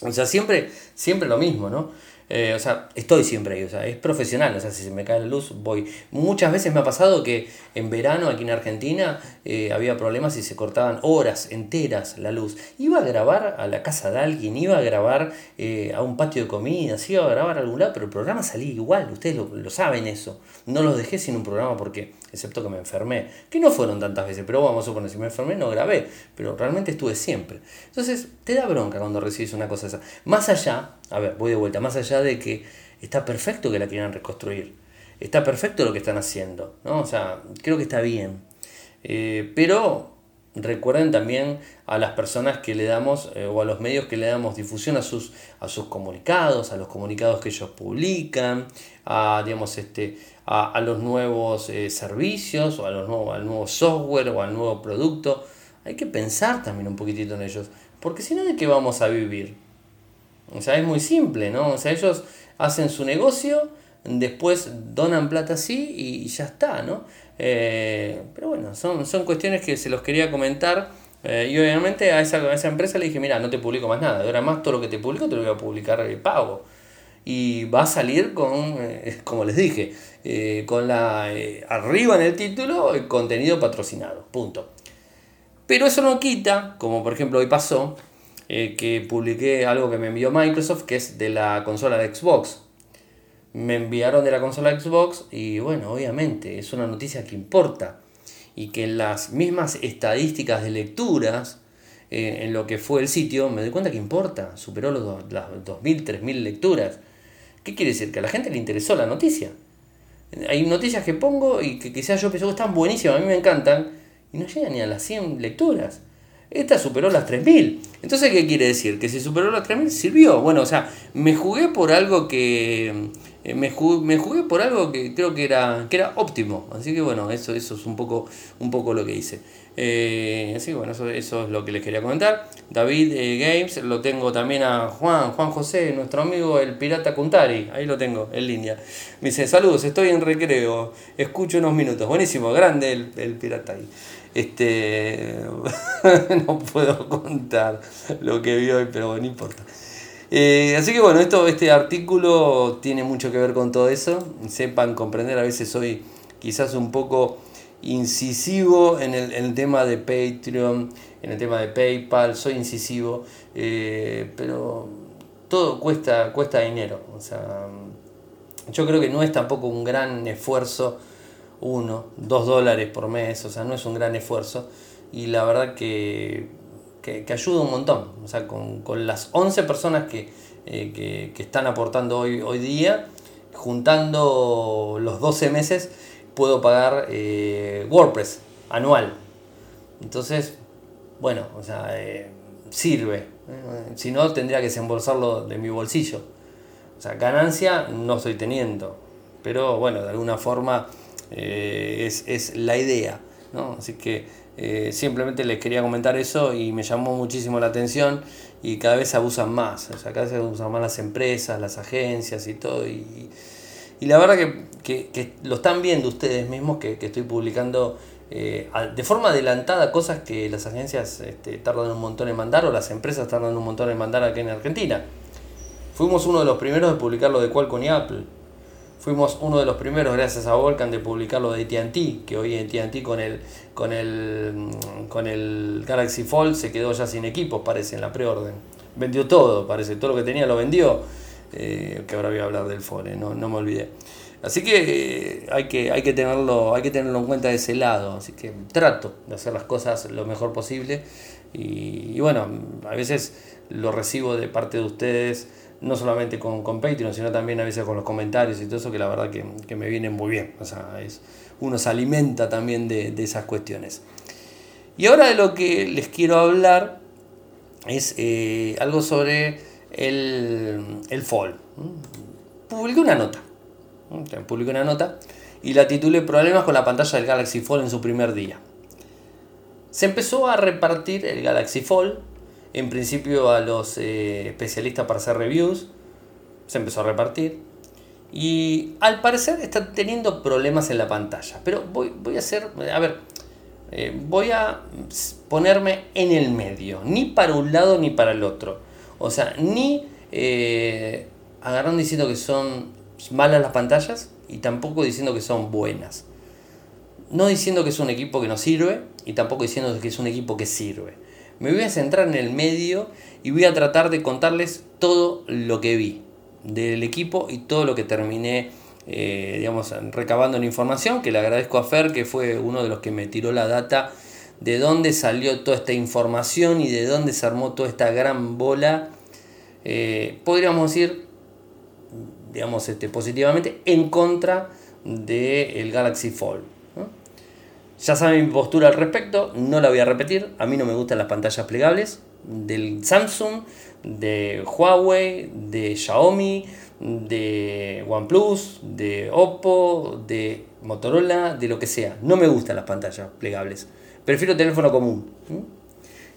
O sea, siempre, siempre lo mismo, ¿no? Eh, o sea, estoy siempre ahí, o sea, es profesional, o sea, si se me cae la luz, voy. Muchas veces me ha pasado que en verano aquí en Argentina eh, había problemas y se cortaban horas enteras la luz. Iba a grabar a la casa de alguien, iba a grabar eh, a un patio de comidas, iba a grabar a algún lado, pero el programa salía igual, ustedes lo, lo saben eso. No los dejé sin un programa porque, excepto que me enfermé, que no fueron tantas veces, pero vamos a suponer, si me enfermé no grabé, pero realmente estuve siempre. Entonces, te da bronca cuando recibes una cosa esa. Más allá, a ver, voy de vuelta, más allá de que está perfecto que la quieran reconstruir, está perfecto lo que están haciendo, ¿no? O sea, creo que está bien. Eh, pero recuerden también a las personas que le damos eh, o a los medios que le damos difusión a sus, a sus comunicados, a los comunicados que ellos publican, a, digamos, este, a, los nuevos eh, servicios o a los nuevos, al nuevo software o al nuevo producto. Hay que pensar también un poquitito en ellos, porque si no, ¿de qué vamos a vivir? O sea, es muy simple, ¿no? O sea, ellos hacen su negocio, después donan plata así y ya está, ¿no? Eh, pero bueno, son, son cuestiones que se los quería comentar. Eh, y obviamente a esa, a esa empresa le dije, mira, no te publico más nada. ahora más todo lo que te publico te lo voy a publicar de pago. Y va a salir con, eh, como les dije, con la arriba en el título, el contenido patrocinado. Punto. Pero eso no quita, como por ejemplo hoy pasó, que publiqué algo que me envió Microsoft, que es de la consola de Xbox me enviaron de la consola Xbox y bueno, obviamente es una noticia que importa y que las mismas estadísticas de lecturas eh, en lo que fue el sitio me doy cuenta que importa, superó los, las 2.000, 3.000 lecturas. ¿Qué quiere decir? Que a la gente le interesó la noticia. Hay noticias que pongo y que quizás yo pienso que están buenísimas, a mí me encantan, y no llegan ni a las 100 lecturas. Esta superó las 3.000. Entonces, ¿qué quiere decir? Que si superó las 3.000 sirvió. Bueno, o sea, me jugué por algo que eh, me, jugué, por algo que creo que era, que era óptimo. Así que bueno, eso, eso es un poco, un poco lo que hice. Eh, así que bueno, eso, eso, es lo que les quería comentar. David eh, Games, lo tengo también a Juan, Juan José, nuestro amigo el pirata Kuntari, ahí lo tengo, en línea. Me dice, saludos, estoy en recreo, escucho unos minutos. Buenísimo, grande el, el pirata ahí. Este, no puedo contar lo que vi hoy, pero no importa. Eh, así que bueno, esto, este artículo tiene mucho que ver con todo eso. Sepan comprender, a veces soy quizás un poco incisivo en el, tema de Patreon, en el tema de PayPal, soy incisivo, eh, pero todo cuesta, cuesta dinero. O sea, yo creo que no es tampoco un gran esfuerzo, uno, dos dólares por mes, o sea, no es un gran esfuerzo. Y la verdad que que, ayuda un montón. O sea, con, las 11 personas eh, que, están aportando hoy, hoy día, juntando los 12 meses, puedo pagar eh, WordPress anual. Entonces, bueno, o sea, eh, sirve. Si no, tendría que desembolsarlo de mi bolsillo. O sea, ganancia no estoy teniendo. Pero bueno, de alguna forma es, es, la idea. ¿no? Así que eh, simplemente les quería comentar eso y me llamó muchísimo la atención y cada vez se abusan más, o sea, cada vez se abusan más las empresas, las agencias y todo. Y, la verdad que, lo están viendo ustedes mismos que, estoy publicando eh, de forma adelantada cosas que las agencias este, tardan un montón en mandar o las empresas tardan un montón en mandar aquí en Argentina. Fuimos uno de los primeros de publicar lo de Qualcomm y Apple. Fuimos uno de los primeros, gracias a Volcan, de publicar lo de AT&T, que hoy AT&T con el, con, el, con el Galaxy Fold se quedó ya sin equipos, parece, en la preorden. Vendió todo, parece, todo lo que tenía lo vendió. Eh, que ahora voy a hablar del Fold, eh, no, me olvidé. Así que, eh, hay que hay que tenerlo hay que tenerlo en cuenta de ese lado. Así que trato de hacer las cosas lo mejor posible. Y bueno, a veces lo recibo de parte de ustedes no solamente con, con Patreon, sino también a veces con los comentarios y todo eso, que la verdad que, me vienen muy bien. O sea, es, uno se alimenta también de, esas cuestiones. Y ahora de lo que les quiero hablar es eh, algo sobre el, el fall. Publiqué una nota. Publiqué una nota y la titulé Problemas con la pantalla del Galaxy Fold en su primer día. Se empezó a repartir el Galaxy Fold en principio a los eh, especialistas para hacer reviews, se empezó a repartir. Y al parecer están teniendo problemas en la pantalla. Pero voy, voy a hacer, a ver, eh, voy a ponerme en el medio, ni para un lado ni para el otro. O sea, ni, eh, agarrando diciendo que son malas las pantallas y tampoco diciendo que son buenas. No diciendo que es un equipo que no sirve y tampoco diciendo que es un equipo que sirve. Me voy a centrar en el medio y voy a tratar de contarles todo lo que vi del equipo y todo lo que terminé eh, digamos, recabando la información, que le agradezco a Fer, que fue uno de los que me tiró la data de dónde salió toda esta información y de dónde se armó toda esta gran bola, eh, podríamos decir, digamos, este, positivamente, en contra del Galaxy Fold. Ya saben mi postura al respecto, no la voy a repetir, a mí no me gustan las pantallas plegables del Samsung, de Huawei, de Xiaomi, de OnePlus, de Oppo, de Motorola, de lo que sea. No me gustan las pantallas plegables. Prefiero teléfono común.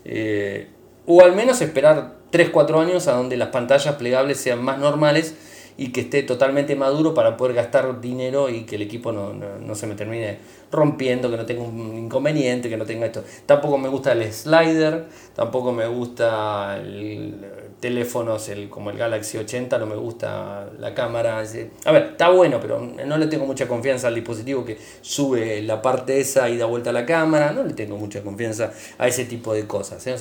Eh, o al menos esperar 3-4 años a donde las pantallas plegables sean más normales y que esté totalmente maduro para poder gastar dinero y que el equipo no, se me termine rompiendo, que no tenga un inconveniente, que no tenga esto. Tampoco me gusta el slider, tampoco me gusta el teléfonos el, como el Galaxy 80, no me gusta la cámara. A ver, está bueno, pero no le tengo mucha confianza al dispositivo que sube la parte esa y da vuelta a la cámara, no le tengo mucha confianza a ese tipo de cosas. ¿eh?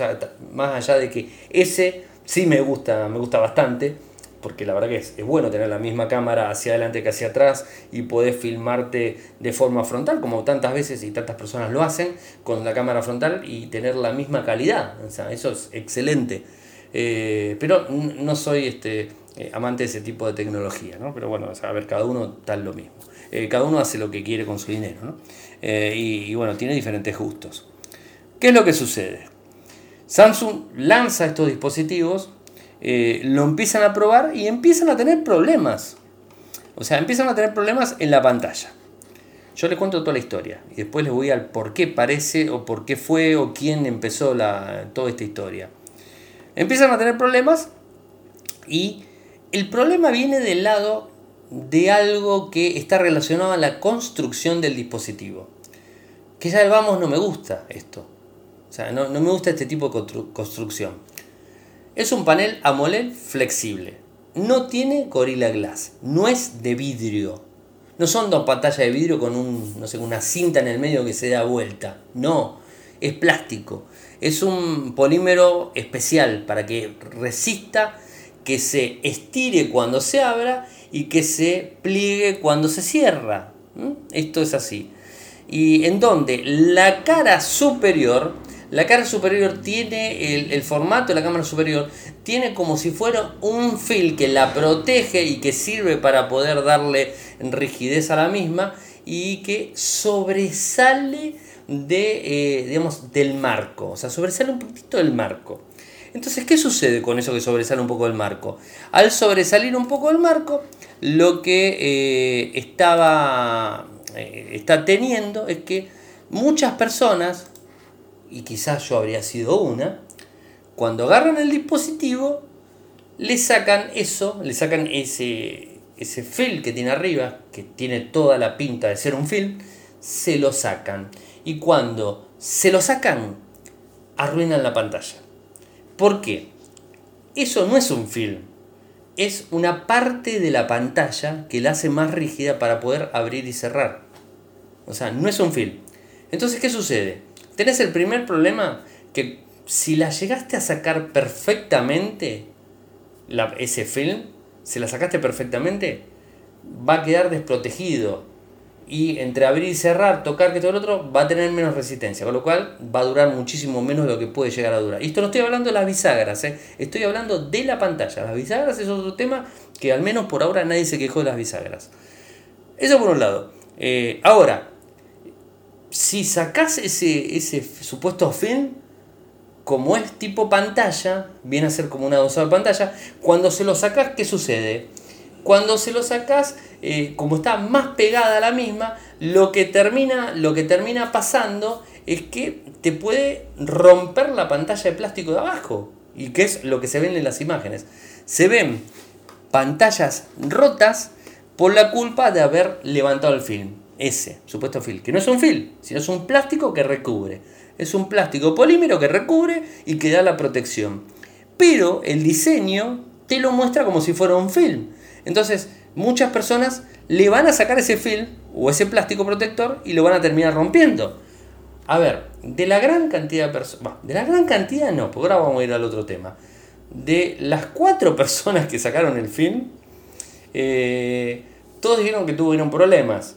más allá de que ese sí me gusta, me gusta bastante porque la verdad que es, bueno tener la misma cámara hacia adelante que hacia atrás y poder filmarte de forma frontal, como tantas veces y tantas personas lo hacen con la cámara frontal y tener la misma calidad. O sea, eso es excelente. Eh, pero no soy este, eh, amante de ese tipo de tecnología, ¿no? Pero bueno, a ver, cada uno tal lo mismo. Eh, cada uno hace lo que quiere con su dinero, ¿no? y bueno, tiene diferentes gustos. ¿Qué es lo que sucede? Samsung lanza estos dispositivos eh, lo empiezan a probar y empiezan a tener problemas. O sea, empiezan a tener problemas en la pantalla. Yo les cuento toda la historia y después les voy al por qué parece o por qué fue o quién empezó la, toda esta historia. Empiezan a tener problemas y el problema viene del lado de algo que está relacionado a la construcción del dispositivo. Que ya vamos, no me gusta esto. O sea, no, no me gusta este tipo de construcción. Es un panel AMOLED flexible. No tiene Gorilla Glass. No es de vidrio. No son dos pantallas de vidrio con un, no sé, una cinta en el medio que se da vuelta. No, es plástico. Es un polímero especial para que resista, que se estire cuando se abra y que se pliegue cuando se cierra. ¿Mm? Esto es así. Y en donde la cara superior la cara superior tiene el, formato de la cámara superior, tiene como si fuera un fil que la protege y que sirve para poder darle rigidez a la misma y que sobresale de, eh, digamos, del marco, o sea, sobresale un poquito del marco. Entonces, ¿qué sucede con eso que sobresale un poco del marco? Al sobresalir un poco del marco, lo que eh, estaba, eh, está teniendo es que muchas personas y quizás yo habría sido una, cuando agarran el dispositivo, le sacan eso, le sacan ese, ese film que tiene arriba, que tiene toda la pinta de ser un film, se lo sacan. Y cuando se lo sacan, arruinan la pantalla. ¿Por qué? Eso no es un film, es una parte de la pantalla que la hace más rígida para poder abrir y cerrar. O sea, no es un film. Entonces, ¿qué sucede? Tenés el primer problema que si la llegaste a sacar perfectamente, la, ese film, si la sacaste perfectamente, va a quedar desprotegido. Y entre abrir y cerrar, tocar que todo el otro, va a tener menos resistencia. Con lo cual va a durar muchísimo menos de lo que puede llegar a durar. Y esto no estoy hablando de las bisagras, ¿eh? estoy hablando de la pantalla. Las bisagras es otro tema que al menos por ahora nadie se quejó de las bisagras. Eso por un lado. Eh, ahora, si sacas ese, ese supuesto film, como es tipo pantalla, viene a ser como una dosada de pantalla, cuando se lo sacas, ¿qué sucede? Cuando se lo sacas, eh, como está más pegada a la misma, lo que, termina, lo que termina pasando es que te puede romper la pantalla de plástico de abajo. Y que es lo que se ven en las imágenes. Se ven pantallas rotas por la culpa de haber levantado el film ese supuesto film, que no es un film, sino es un plástico que recubre. Es un plástico polímero que recubre y que da la protección. Pero el diseño te lo muestra como si fuera un film. Entonces, muchas personas le van a sacar ese film o ese plástico protector y lo van a terminar rompiendo. A ver, de la gran cantidad de personas, de la gran cantidad no, porque ahora vamos a ir al otro tema. De las cuatro personas que sacaron el film, eh, todos dijeron que tuvieron problemas.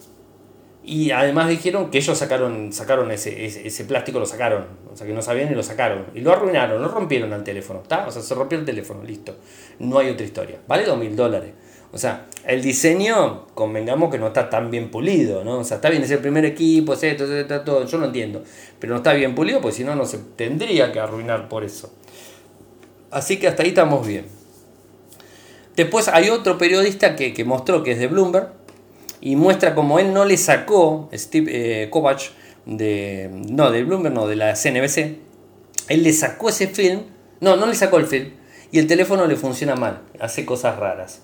Y además dijeron que ellos sacaron, sacaron ese, ese, plástico, lo sacaron. O sea, que no sabían y lo sacaron. Y lo arruinaron, lo rompieron al teléfono. ¿Está? O sea, se rompió el teléfono, listo. No hay otra historia. Vale dos mil dólares. O sea, el diseño, convengamos que no está tan bien pulido, ¿no? O sea, está bien, es el primer equipo, es esto, es todo, yo lo entiendo. Pero no está bien pulido, porque si no, no se tendría que arruinar por eso. Así que hasta ahí estamos bien. Después hay otro periodista que, que mostró que es de Bloomberg y muestra como él no le sacó, Steve eh, Kovac, de, no, de Bloomberg, no, de la CNBC, él le sacó ese film, no, no le sacó el film, y el teléfono le funciona mal, hace cosas raras.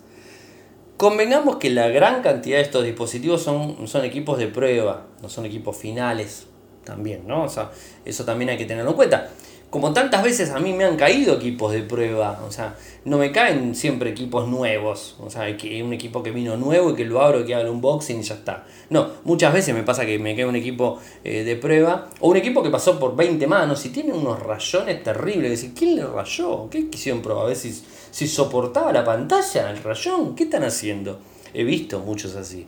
Convengamos que la gran cantidad de estos dispositivos son, son equipos de prueba, no son equipos finales también, ¿no? O sea, eso también hay que tenerlo en cuenta como tantas veces a mí me han caído equipos de prueba, o sea, no me caen siempre equipos nuevos, o sea, que un equipo que vino nuevo y que lo abro, que haga un unboxing y ya está. No, muchas veces me pasa que me cae un equipo eh, de prueba o un equipo que pasó por 20 manos y tiene unos rayones terribles. Decir, ¿quién le rayó? ¿Qué quisieron probar? A ver si, si soportaba la pantalla, el rayón. ¿Qué están haciendo? He visto muchos así.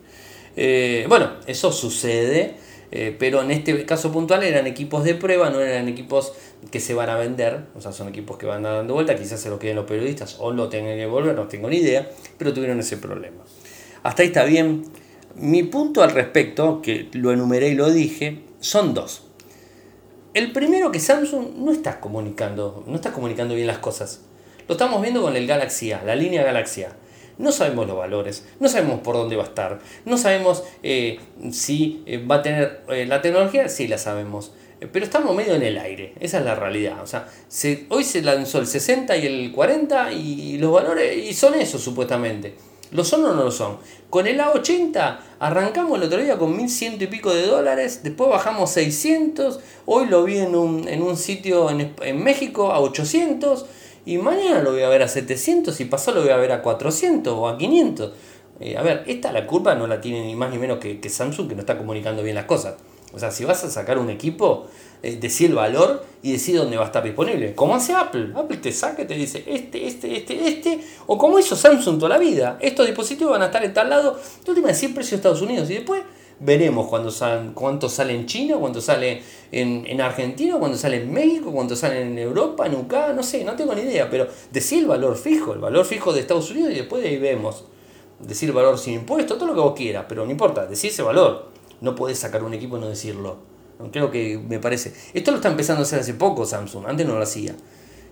Eh, bueno, eso sucede eh, pero en este caso puntual eran equipos de prueba, no eran equipos que se van a vender, o sea, son equipos que van dando vuelta, quizás se lo queden los periodistas o lo tengan que volver, no tengo ni idea, pero tuvieron ese problema. Hasta ahí está bien. Mi punto al respecto, que lo enumeré y lo dije, son dos. El primero que Samsung no está comunicando, no está comunicando bien las cosas. Lo estamos viendo con el Galaxy A, la línea Galaxy A no sabemos los valores, no sabemos por dónde va a estar, no sabemos eh, si eh, va a tener eh, la tecnología, sí la sabemos, pero estamos medio en el aire, esa es la realidad. O sea, hoy se lanzó el 60 y el 40 y los valores, y son esos supuestamente. ¿Lo son o no lo son? Con el A80 arrancamos el otro día con 1100 y pico de dólares, después bajamos 600, hoy lo vi en un, en un sitio en, en México a 800 y mañana lo voy a ver a 700 y pasado lo voy a ver a 400 o a 500. Eh, a ver, esta la culpa no la tiene ni más ni menos que, Samsung que no está comunicando bien las cosas. O sea, si vas a sacar un equipo, eh, decir el valor y decir dónde va a estar disponible. Como hace Apple. Apple te saca y te dice este, este, este, este. O como hizo Samsung toda la vida. Estos dispositivos van a estar en tal lado. Yo te iba a decir precio de Estados Unidos. Y después Veremos salen, cuánto sale en China, cuánto sale en, en Argentina, cuánto sale en México, cuánto sale en Europa, en UK, no sé, no tengo ni idea, pero decir el valor fijo, el valor fijo de Estados Unidos y después de ahí vemos. Decir el valor sin impuestos, todo lo que vos quieras, pero no importa, decir ese valor. No podés sacar un equipo y no decirlo. Creo que me parece. Esto lo está empezando a hacer hace poco Samsung, antes no lo hacía.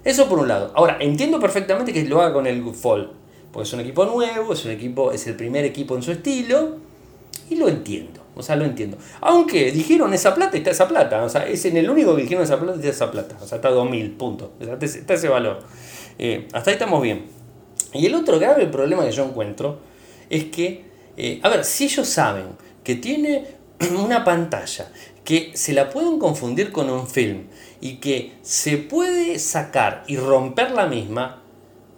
Eso por un lado. Ahora, entiendo perfectamente que lo haga con el Fold. Porque es un equipo nuevo, es un equipo, es el primer equipo en su estilo. Y lo entiendo. O sea, lo entiendo. Aunque dijeron esa plata, está esa plata. O sea, es en el único que dijeron esa plata, está esa plata. O sea, está 2000, punto. Está ese valor. Eh, hasta ahí estamos bien. Y el otro grave problema que yo encuentro es que, eh, a ver, si ellos saben que tiene una pantalla que se la pueden confundir con un film y que se puede sacar y romper la misma,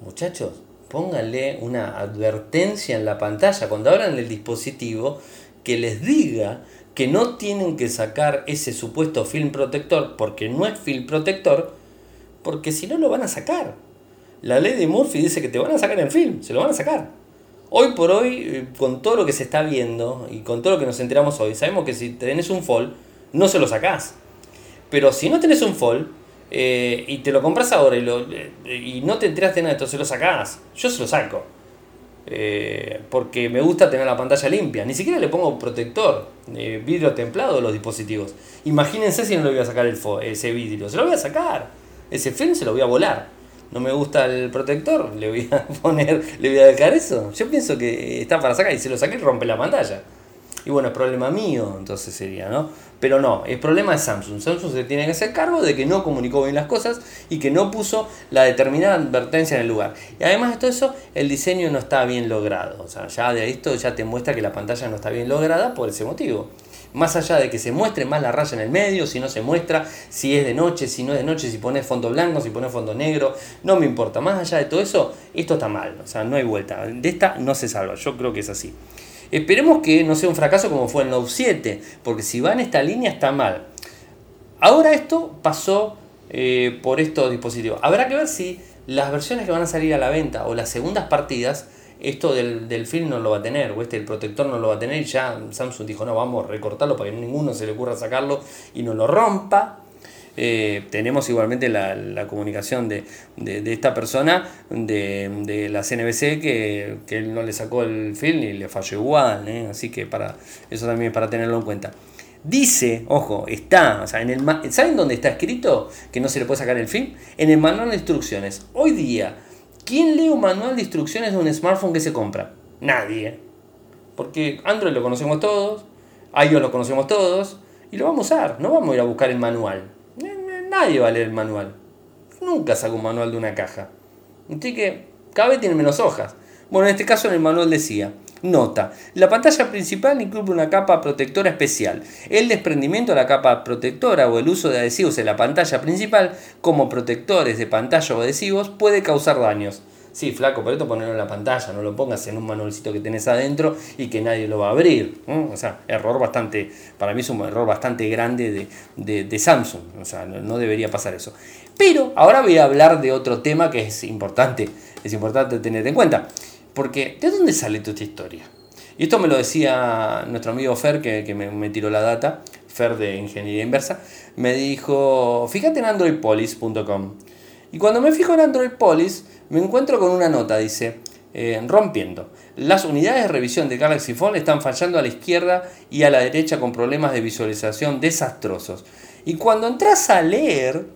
muchachos, pónganle una advertencia en la pantalla cuando abran el dispositivo que les diga que no tienen que sacar ese supuesto film protector porque no es film protector, porque si no lo van a sacar. La ley de Murphy dice que te van a sacar en film, se lo van a sacar. Hoy por hoy, eh, con todo lo que se está viendo y con todo lo que nos enteramos hoy, sabemos que si tenés un fall, no se lo sacás. Pero si no tenés un fall eh, y te lo compras ahora y, lo, eh, y no te enteraste de nada, entonces lo sacás. Yo se lo saco. Eh, porque me gusta tener la pantalla limpia. Ni siquiera le pongo protector, eh, vidrio templado a los dispositivos. Imagínense si no le voy a sacar el ese vidrio. Se lo voy a sacar. Ese film se lo voy a volar. No me gusta el protector, le voy a poner, le voy a dejar eso. Yo pienso que está para sacar y se lo saqué y rompe la pantalla. Y bueno, es problema mío, entonces sería, ¿no? Pero no, el problema es Samsung. Samsung se tiene que hacer cargo de que no comunicó bien las cosas y que no puso la determinada advertencia en el lugar. Y además de todo eso, el diseño no está bien logrado. O sea, ya de esto ya te muestra que la pantalla no está bien lograda por ese motivo. Más allá de que se muestre más la raya en el medio, si no se muestra, si es de noche, si no es de noche, si pones fondo blanco, si pones fondo negro, no me importa. Más allá de todo eso, esto está mal, o sea, no hay vuelta. De esta no se salva, yo creo que es así. Esperemos que no sea un fracaso como fue el Note 7, porque si va en esta línea está mal. Ahora esto pasó eh, por estos dispositivos. Habrá que ver si las versiones que van a salir a la venta o las segundas partidas, esto del, film no lo va a tener, o este el protector no lo va a tener, y ya Samsung dijo, no, vamos a recortarlo para que ninguno se le ocurra sacarlo y no lo rompa. Eh, tenemos igualmente la, comunicación de, esta persona de, la CNBC que, él no le sacó el film y le falló igual, ¿eh? así que para eso también es para tenerlo en cuenta. Dice, ojo, está, o sea, en el, ¿saben dónde está escrito que no se le puede sacar el film? En el manual de instrucciones. Hoy día, ¿quién lee un manual de instrucciones de un smartphone que se compra? Nadie. Porque Android lo conocemos todos, iOS lo conocemos todos, y lo vamos a usar, no vamos a ir a buscar el manual. Nadie va a leer el manual. Nunca saco un manual de una caja. Así que cada vez tiene menos hojas. Bueno, en este caso en el manual decía, Nota, la pantalla principal incluye una capa protectora especial. El desprendimiento de la capa protectora o el uso de adhesivos en la pantalla principal como protectores de pantalla o adhesivos puede causar daños. Sí, flaco, por esto ponerlo en la pantalla, no lo pongas en un manualcito que tenés adentro y que nadie lo va a abrir. O sea, error bastante, para mí es un error bastante grande de, de Samsung. O sea, no debería pasar eso. Pero ahora voy a hablar de otro tema que es importante, es importante tener en cuenta. Porque, ¿de dónde sale toda esta historia? Y esto me lo decía nuestro amigo Fer, que, me, tiró la data, Fer de Ingeniería Inversa, me dijo, fíjate en androidpolis.com. Y cuando me fijo en Androidpolis, me encuentro con una nota, dice, eh, rompiendo. Las unidades de revisión de Galaxy Phone están fallando a la izquierda y a la derecha con problemas de visualización desastrosos. Y cuando entras a leer,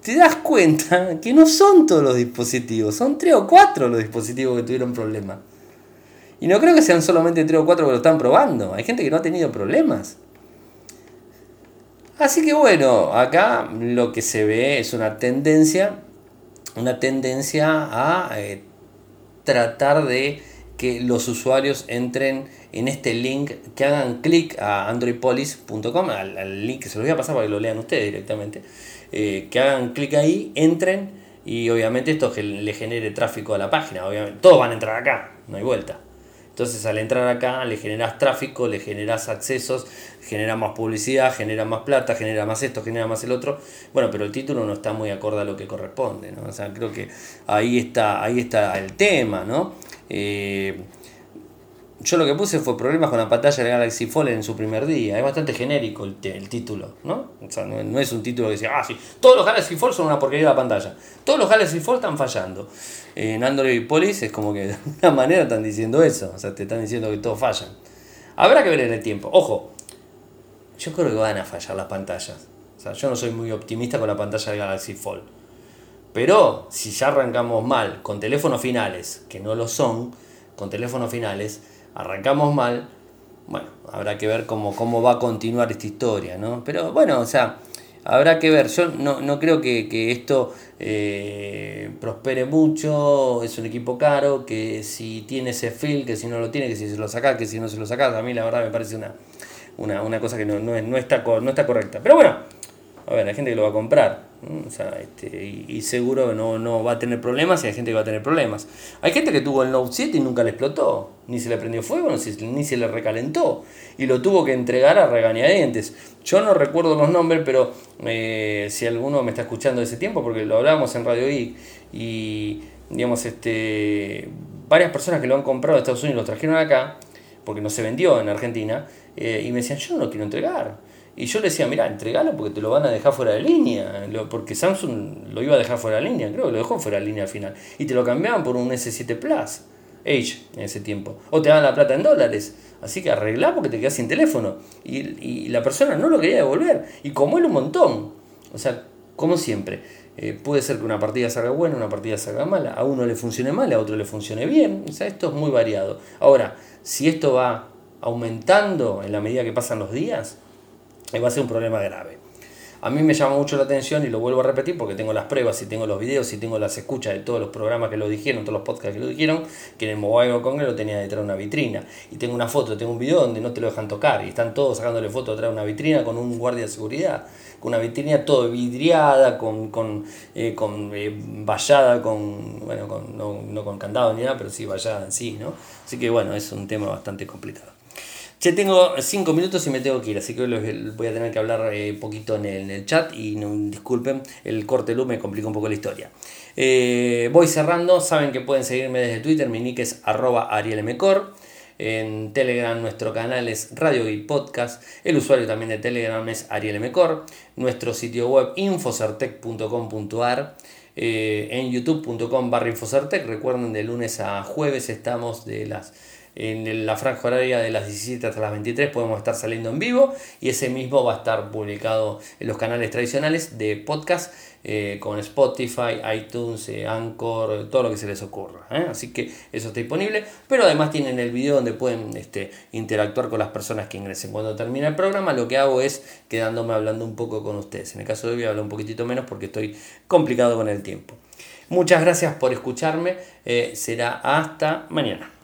te das cuenta que no son todos los dispositivos, son tres o cuatro los dispositivos que tuvieron problemas. Y no creo que sean solamente tres o cuatro que lo están probando, hay gente que no ha tenido problemas. Así que bueno, acá lo que se ve es una tendencia, una tendencia a eh, tratar de que los usuarios entren en este link, que hagan clic a androidpolis.com, al, link que se los voy a pasar para que lo lean ustedes directamente, eh, que hagan clic ahí, entren y obviamente esto le genere tráfico a la página. Obviamente, todos van a entrar acá, no hay vuelta. Entonces al entrar acá le generas tráfico, le generas accesos, genera más publicidad, genera más plata, genera más esto, genera más el otro. Bueno, pero el título no está muy acorde a lo que corresponde, ¿no? O sea, creo que ahí está, ahí está el tema, ¿no? Eh, yo lo que puse fue problemas con la pantalla de Galaxy Fold en su primer día. Es bastante genérico el, el título, ¿no? O sea, no, es un título que dice, ah, sí, todos los Galaxy Fold son una porquería de la pantalla. Todos los Galaxy Fold están fallando. En Android Police es como que de alguna manera están diciendo eso. O sea, te están diciendo que todos fallan. Habrá que ver en el tiempo. Ojo, yo creo que van a fallar las pantallas. O sea, yo no soy muy optimista con la pantalla de Galaxy Fold. Pero si ya arrancamos mal con teléfonos finales, que no lo son, con teléfonos finales, arrancamos mal, bueno, habrá que ver cómo, cómo va a continuar esta historia, ¿no? Pero bueno, o sea, habrá que ver. Yo no, creo que, esto eh, prospere mucho, es un equipo caro, que si tiene ese feel, que si no lo tiene, que si se lo saca, que si no se lo saca, a mí la verdad me parece una, una, cosa que no, no, está, no está correcta. Pero bueno, a ver, hay gente que lo va a comprar. O sea, este, y, seguro no, no va a tener problemas y hay gente que va a tener problemas. Hay gente que tuvo el Note 7 y nunca le explotó, ni se le prendió fuego, ni se le recalentó. Y lo tuvo que entregar a regañadientes. Yo no recuerdo los nombres, pero eh, si alguno me está escuchando de ese tiempo, porque lo hablábamos en Radio I, y digamos, este, varias personas que lo han comprado en Estados Unidos lo trajeron acá, porque no se vendió en Argentina, eh, y me decían, yo no lo quiero entregar y yo le decía, mira, entregalo porque te lo van a dejar fuera de línea. Porque Samsung lo iba a dejar fuera de línea, creo que lo dejó fuera de línea al final. Y te lo cambiaban por un S7 Plus, H en ese tiempo. O te daban la plata en dólares. Así que arreglá porque te quedas sin teléfono. Y, la persona no lo quería devolver. Y como él un montón. O sea, como siempre. Eh, puede ser que una partida salga buena, una partida salga mala. A uno le funcione mal, a otro le funcione bien. O sea, esto es muy variado. Ahora, si esto va aumentando en la medida que pasan los días, va a ser un problema grave. A mí me llama mucho la atención y lo vuelvo a repetir porque tengo las pruebas y tengo los videos y tengo las escuchas de todos los programas que lo dijeron, todos los podcasts que lo dijeron, que en el Mobile World Congress lo tenía detrás de una vitrina. Y tengo una foto, tengo un video donde no te lo dejan tocar y están todos sacándole fotos detrás de una vitrina con un guardia de seguridad, con una vitrina todo vidriada, con, con, eh, con eh, vallada, con, bueno, con, no, no con candado ni nada, pero sí vallada en sí, ¿no? Así que bueno, es un tema bastante complicado. Che, tengo cinco minutos y me tengo que ir, así que voy a tener que hablar eh, poquito en el, chat y no, disculpen, el corte luz me complica un poco la historia. Eh, voy cerrando, saben que pueden seguirme desde Twitter, mi nick es arroba arielmcor. En Telegram nuestro canal es Radio y Podcast. El usuario también de Telegram es arielmcor. Nuestro sitio web infocertec.com.ar. Eh, en youtube.com barra infocertec. Recuerden, de lunes a jueves estamos de las en la franja horaria de las 17 hasta las 23 podemos estar saliendo en vivo y ese mismo va a estar publicado en los canales tradicionales de podcast eh, con Spotify, iTunes, eh, Anchor, todo lo que se les ocurra. ¿eh? Así que eso está disponible, pero además tienen el video donde pueden este, interactuar con las personas que ingresen. Cuando termina el programa lo que hago es quedándome hablando un poco con ustedes. En el caso de hoy hablar un poquitito menos porque estoy complicado con el tiempo. Muchas gracias por escucharme. será hasta mañana.